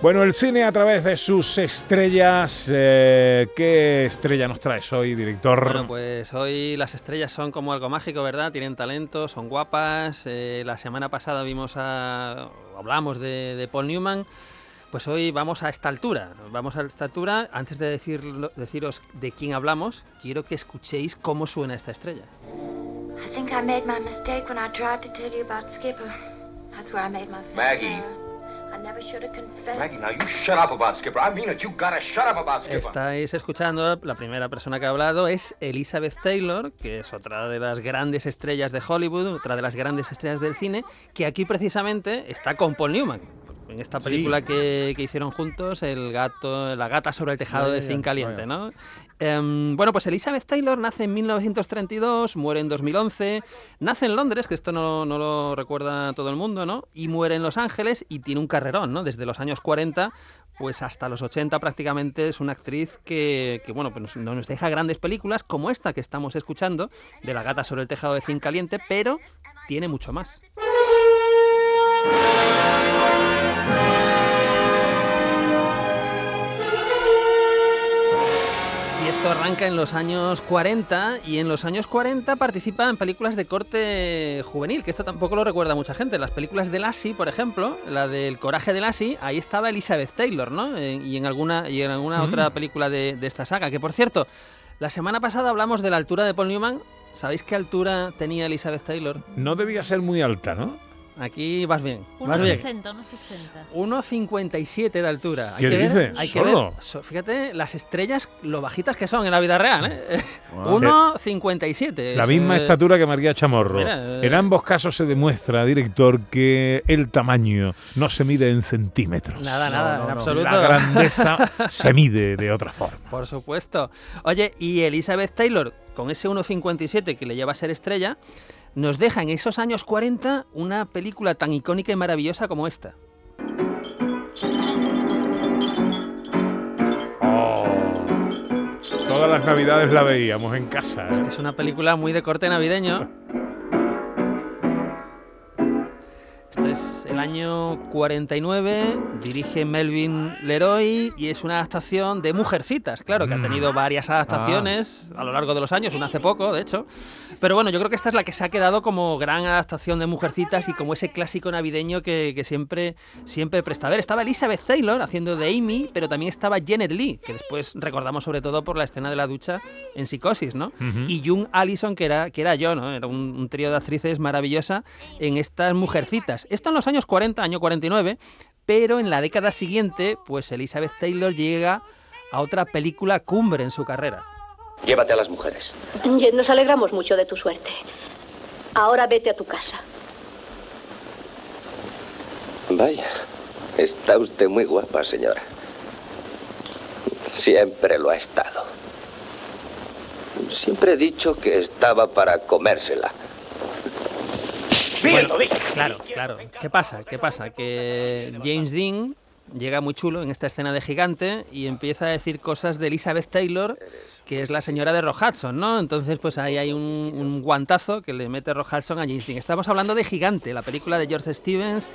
Bueno, el cine a través de sus estrellas. eh, ¿Qué estrella nos traes hoy, director? Bueno, pues hoy las estrellas son como algo mágico, ¿verdad? Tienen talento, son guapas. eh, la semana pasada vimos a. hablamos de, de Paul Newman. Pues hoy vamos a esta altura. Vamos a esta altura. Antes de decirlo- deciros de quién hablamos, quiero que escuchéis cómo suena esta estrella. I think I made my mistake when I tried to tell you about Skipper. That's where I made my Maggie. Error. I never should have confessed. Maggie, now you shut up about Skipper. I mean it. You gotta shut up about Skipper. Estáis escuchando, la primera persona que ha hablado es Elizabeth Taylor, que es otra de las grandes estrellas de Hollywood, otra de las grandes estrellas del cine, que aquí precisamente está con Paul Newman. En esta película que, que hicieron juntos, el gato, la gata sobre el tejado de zinc caliente, vaya. ¿no? Em, bueno, pues Elizabeth Taylor nace en 1932, muere en 2011, nace en Londres, que esto no, no lo recuerda todo el mundo, ¿no? Y muere en Los Ángeles y tiene un carrerón, ¿no? Desde los años 40 pues hasta los 80 prácticamente es una actriz que, que, bueno, pues nos, nos deja grandes películas como esta que estamos escuchando, de la gata sobre el tejado de zinc caliente, pero tiene mucho más. Arranca en los años 40 y en los años 40 participa en películas de corte juvenil, que esto tampoco lo recuerda mucha gente. Las películas de Lassie, por ejemplo, la del Coraje de Lassie, ahí estaba Elizabeth Taylor, ¿no? Eh, Y en alguna, y en alguna otra película de, de esta saga, que por cierto, la semana pasada hablamos de la altura de Paul Newman. ¿Sabéis qué altura tenía Elizabeth Taylor? No debía ser muy alta, ¿no? Aquí vas bien. Vas bien. 1,60, 1,60. 1,57 de altura. ¿Qué que ver- dices? Hay que ¿Solo? ver, so- fíjate las estrellas, lo bajitas que son en la vida real, ¿eh? Wow. 1,57. La es, misma eh, estatura que María Chamorro. mira, eh. En ambos casos se demuestra, director, que el tamaño no se mide en centímetros. Nada, nada, en absoluto. La grandeza se mide de otra forma. Por supuesto. Oye, y Elizabeth Taylor, con ese 1,57 que le lleva a ser estrella, nos deja en esos años 40 una película tan icónica y maravillosa como esta. Oh. Todas las navidades la veíamos en casa. ¿eh? Es una película muy de corte navideño. Esto es el año 49, dirige Melvin Leroy y es una adaptación de Mujercitas, claro, que ha tenido varias adaptaciones a lo largo de los años, una hace poco, de hecho. Pero bueno, yo creo que esta es la que se ha quedado como gran adaptación de Mujercitas y como ese clásico navideño que, que siempre, siempre presta a ver. Estaba Elizabeth Taylor haciendo de Amy, pero también estaba Janet Lee, que después recordamos sobre todo por la escena de la ducha en Psicosis, ¿no? Ujú. Y Jung Allison, que era, que era yo, ¿no? Era un, un trío de actrices maravillosa en estas Mujercitas. Esto en los años 40, año 49, pero en la década siguiente, pues Elizabeth Taylor llega a otra película cumbre en su carrera. Llévate a las mujeres. Jen, Nos alegramos mucho de tu suerte. Ahora vete a tu casa. Vaya, está usted muy guapa, señora. Siempre lo ha estado. Siempre he dicho que estaba para comérsela. Bueno, claro, claro. ¿Qué pasa? ¿Qué pasa? Que James Dean llega muy chulo en esta escena de gigante y empieza a decir cosas de Elizabeth Taylor, que es la señora de Rock Hudson, ¿no? Entonces, pues ahí hay un, un guantazo que le mete Rock Hudson a James Dean. Estamos hablando de Gigante, la película de George Stevens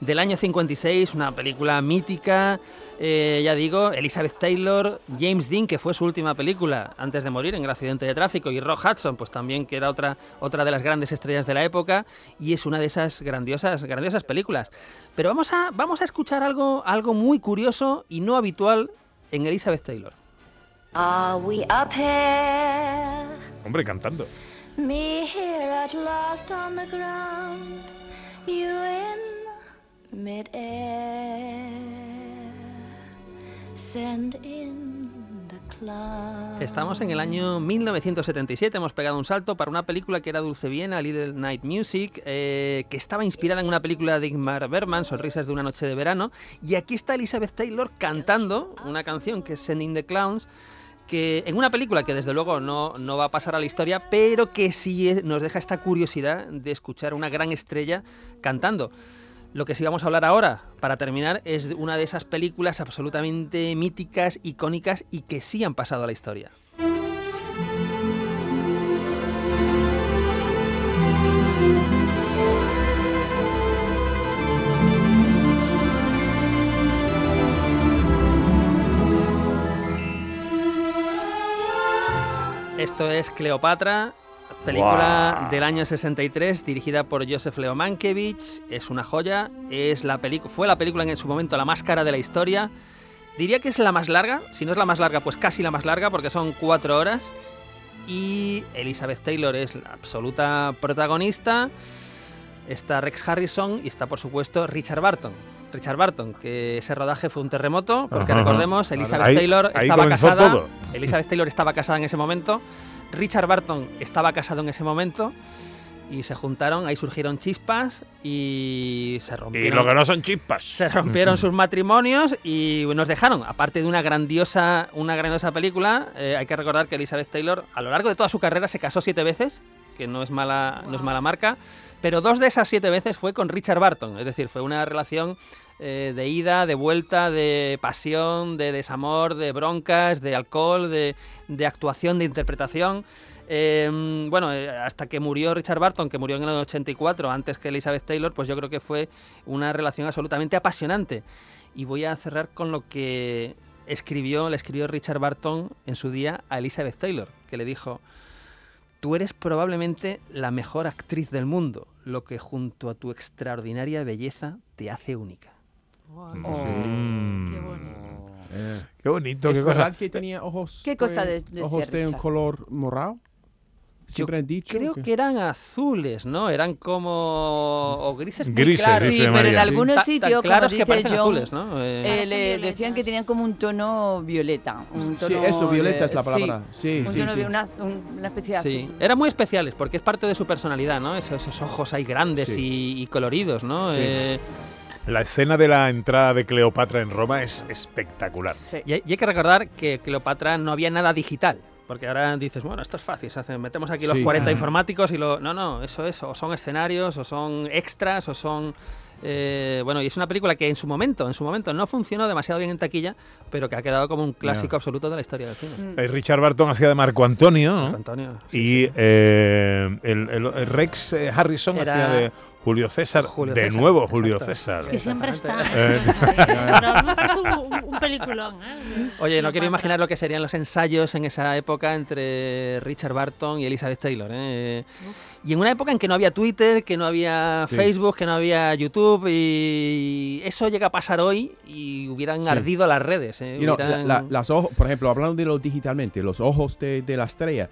del año 56, una película mítica, eh, ya digo, Elizabeth Taylor, James Dean, que fue su última película antes de morir en el accidente de tráfico, y Rock Hudson, pues también que era otra, otra de las grandes estrellas de la época, y es una de esas grandiosas, grandiosas películas. Pero vamos a, vamos a escuchar algo, algo muy curioso y no habitual en Elizabeth Taylor. Are we up here? Hombre, cantando. Me here at last on the ground. You in Estamos en el año 1977, hemos pegado un salto para una película que era Dulce Viena, Little Night Music, eh, que estaba inspirada en una película de Ingmar Bergman, Sonrisas de una noche de verano, y aquí está Elizabeth Taylor cantando una canción que es Sending the Clowns, que en una película que desde luego no, no va a pasar a la historia, pero que sí nos deja esta curiosidad de escuchar una gran estrella cantando. Lo que sí vamos a hablar ahora, para terminar, es de una de esas películas absolutamente míticas, icónicas y que sí han pasado a la historia. Esto es Cleopatra, película del año 63, dirigida por Joseph Leo Mankiewicz. Es una joya, es la fue la película en su momento la más cara de la historia. Diría que es la más larga, si no es la más larga, pues casi la más larga, porque son cuatro horas. Y Elizabeth Taylor es la absoluta protagonista. Está Rex Harrison y está, por supuesto, Richard Barton. Richard Barton, que ese rodaje fue un terremoto, porque Ajá, recordemos, Elizabeth Taylor ahí estaba casada. todo. Elizabeth Taylor estaba casada en ese momento. Richard Barton estaba casado en ese momento. Y se juntaron, ahí surgieron chispas y se Y rompieron. lo que no son chispas. Se rompieron sus matrimonios y nos dejaron. Aparte de una grandiosa, una grandiosa película, eh, hay que recordar que Elizabeth Taylor a lo largo de toda su carrera se casó siete veces, que no es mala, no es mala marca, pero dos de esas siete veces fue con Richard Barton. Es decir, fue una relación eh, de ida, de vuelta, de pasión, de desamor, de broncas, de alcohol, de, de actuación, de interpretación. Eh, bueno, eh, hasta que murió Richard Barton, que murió en el 84, antes que Elizabeth Taylor, pues yo creo que fue una relación absolutamente apasionante. Y voy a cerrar con lo que escribió, le escribió Richard Barton en su día a Elizabeth Taylor, que le dijo, tú eres probablemente la mejor actriz del mundo, lo que junto a tu extraordinaria belleza te hace única. Mm. Qué bonito. Eh, Qué bonito, ¿Es qué cosa. verdad que tenía ojos? ¿Qué cosa eh, de- ojos decía de un color morado? Siempre han dicho. Creo que eran azules, ¿no? Eran como o grises muy Grises, claros. Sí, pero en algunos tan sitios, claros que parecen John, azules, ¿no? Eh, eh, le decían que tenían como un tono violeta. Un Sí, tono eso, violeta de- es la palabra. Sí, un sí, tono sí. de una, un- una especie de Sí, azul. eran muy especiales porque es parte de su personalidad, ¿no? Esos, esos ojos ahí grandes Sí. y, y coloridos, ¿no? Sí. Eh, La escena de la entrada de Cleopatra en Roma es espectacular. Sí. y hay que recordar que Cleopatra no había nada digital. Porque ahora dices, bueno, esto es fácil, se hace- metemos aquí los Sí. 40 Ah. informáticos y lo... No, no, eso es, o son escenarios, o son extras, o son... eh, bueno, y es una película que en su momento, en su momento no funcionó demasiado bien en taquilla, pero que ha quedado como un clásico absoluto de la historia del cine. Mm. Eh, Richard Barton hacía de Marco Antonio, ¿no? Marco Antonio. sí, y sí. eh, el, el- el Rex eh, Harrison Era hacía de Julio César. Julio de César, nuevo Julio exacto. César. Es que siempre está. Un, un peliculón. ¿eh? Oye, no quiero imaginar lo que serían los ensayos en esa época entre Richard Barton y Elizabeth Taylor. ¿eh? Y en una época en que no había Twitter, que no había Sí. Facebook, que no había YouTube, y eso llega a pasar hoy y hubieran Sí. ardido las redes. ¿eh? You know, la- Hubieran- la- las ojos, por ejemplo, hablando de lo digitalmente, los ojos de, de la estrella.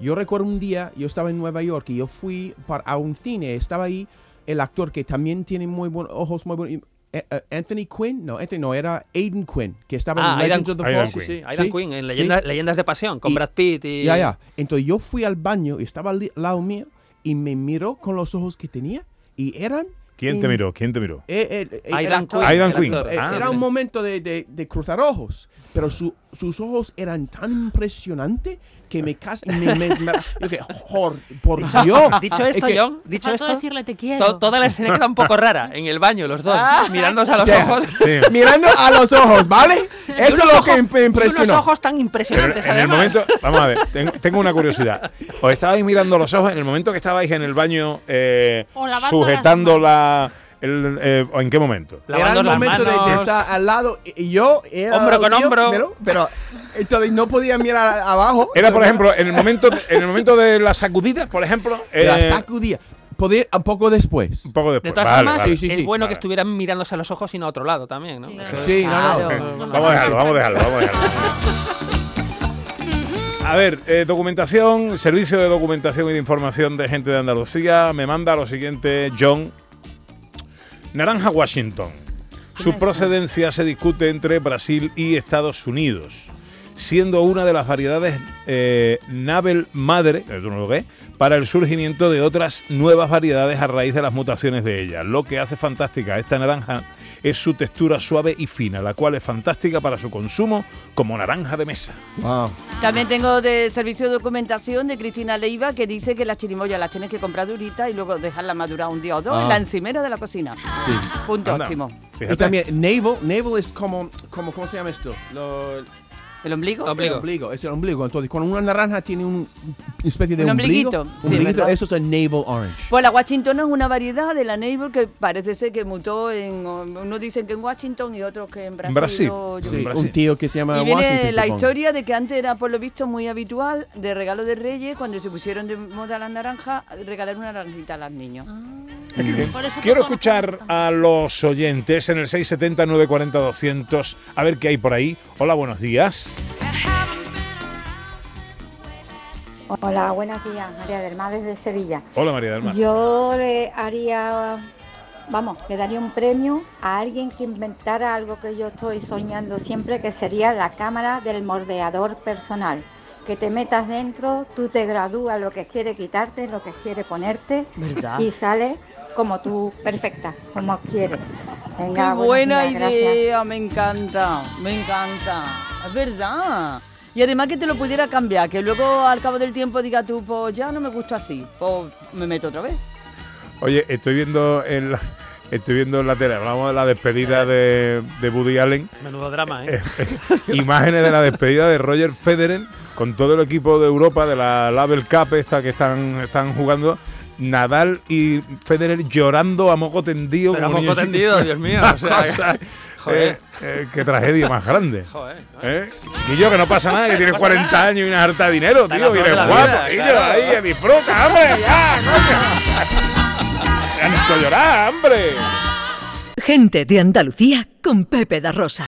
Yo recuerdo un día, yo estaba en Nueva York y yo fui para, a un cine, estaba ahí el actor que también tiene muy buenos ojos, muy buenos. eh, eh, Anthony Quinn, no, Anthony no, era Aiden Quinn, que estaba Ah, en Aidan, Legends of the Aidan Fall. sí, sí, Quinn. Aidan Sí, Quinn, en. Leyenda- Leyendas de Pasión, con Y- Brad Pitt y... Ya, ya. Entonces yo fui al baño y estaba al lado mío y me miró con los ojos que tenía y eran... ¿Quién te miró? ¿Quién te miró? eh, eh, eh, Aidan Quinn. actor. Eh, Ah, era sí. un momento de, de- de cruzar ojos, pero su- sus ojos eran tan impresionantes que me casi me, me, me- yo que, "Jor, por Dios. Dicho esto, Es que- John, dicho esto, decirle te quiero. to- toda la escena queda un poco rara. En el baño, los dos, Ah, mirándose a los ojos. Sí. Mirando a los ojos, ¿vale? Eso es lo ojos- que me y unos impresionó. ojos tan Pero impresionantes, en el momento, vamos a ver, tengo, tengo una curiosidad. Os estabais mirando los ojos en el momento que estabais en el baño eh, sujetando la. El, eh, ¿o ¿En qué momento? Era el las momento de, de estar al lado y yo era Hombro con hombro. Pero, pero entonces no podía mirar abajo. Era, por ejemplo, en el momento de, en el momento de la sacudida, por ejemplo. la eh, sacudía. Podía, un poco después. un poco De después. todas Vale, formas, vale. Sí, sí, es bueno Vale. que estuvieran mirándose a los ojos y no a otro lado también, ¿no? Sí, Eso claro. es- Sí, no, no. Claro. Vamos a dejarlo, vamos a dejarlo, vamos a dejarlo. A ver, eh, documentación, servicio de documentación y de información de gente de Andalucía, me manda lo siguiente, John. Naranja Washington. Su procedencia se discute entre Brasil y Estados Unidos, siendo una de las variedades eh, Nabel madre, no lo para el surgimiento de otras nuevas variedades a raíz de las mutaciones de ella. Lo que hace fantástica esta naranja es su textura suave y fina, la cual es fantástica para su consumo como naranja de mesa. Wow. También tengo de servicio de documentación de Cristina Leiva que dice que las chirimoyas las tienes que comprar duritas y luego dejarlas madurar un día o dos Ah. en la encimera de la cocina. Punto Anda, óptimo. fíjate. Y también navel, navel es como, como ¿cómo se llama esto? Lo- ¿El ombligo? El ombligo, es el ombligo. Entonces, cuando una naranja tiene un- una especie de Un ombligo, ombliguito, sí, ombliguito, eso es el navel orange. Pues la Washington es una variedad de la Navel que parece ser que mutó en. Unos dicen que en Washington y otros que en Brasil. Brasil, yo sí, sé. Un tío que se llama Y viene Washington. la supongo. historia de que antes era por lo visto muy habitual de regalo de Reyes, cuando se pusieron de moda las naranjas, regalar una naranjita a los niños. Eso Quiero escuchar a los oyentes en el 670 940 200 a ver qué hay por ahí. Hola, buenos días. Hola, buenos días, María del Mar desde Sevilla. Hola, María del Mar. Yo le haría, vamos, le daría un premio a alguien que inventara algo que yo estoy soñando siempre, que sería la cámara del mordeador personal. Que te metas dentro, tú te gradúas lo que quiere quitarte, lo que quiere ponerte ¿Verdad? y sales como tú, perfecta, como quieres. ¡Qué Venga, buena días, gracias. idea! Me encanta, me encanta. Es verdad. Y además que te lo pudiera cambiar, que luego al cabo del tiempo diga tú, pues ya no me gusta así, pues me meto otra vez. Oye, estoy viendo en la, estoy viendo en la tele, hablamos de la despedida de, de Woody Allen, Menudo drama, ¿eh? imágenes de la despedida de Roger Federer con todo el equipo de Europa de la Label Cup esta que están, están jugando. Nadal y Federer llorando a moco tendido. Pero a moco tendido. Dios mío, o sea, cosa, joder. eh, eh, qué tragedia más grande. Joder. ¿Eh? Y yo que no pasa nada, que tienes 40 años y una harta de dinero, Está tío, y eres guapo, vida, y yo claro. ahí, que disfruta, hombre, ya, coño. Llorar, hombre. Gente de Andalucía con Pepe da Rosa.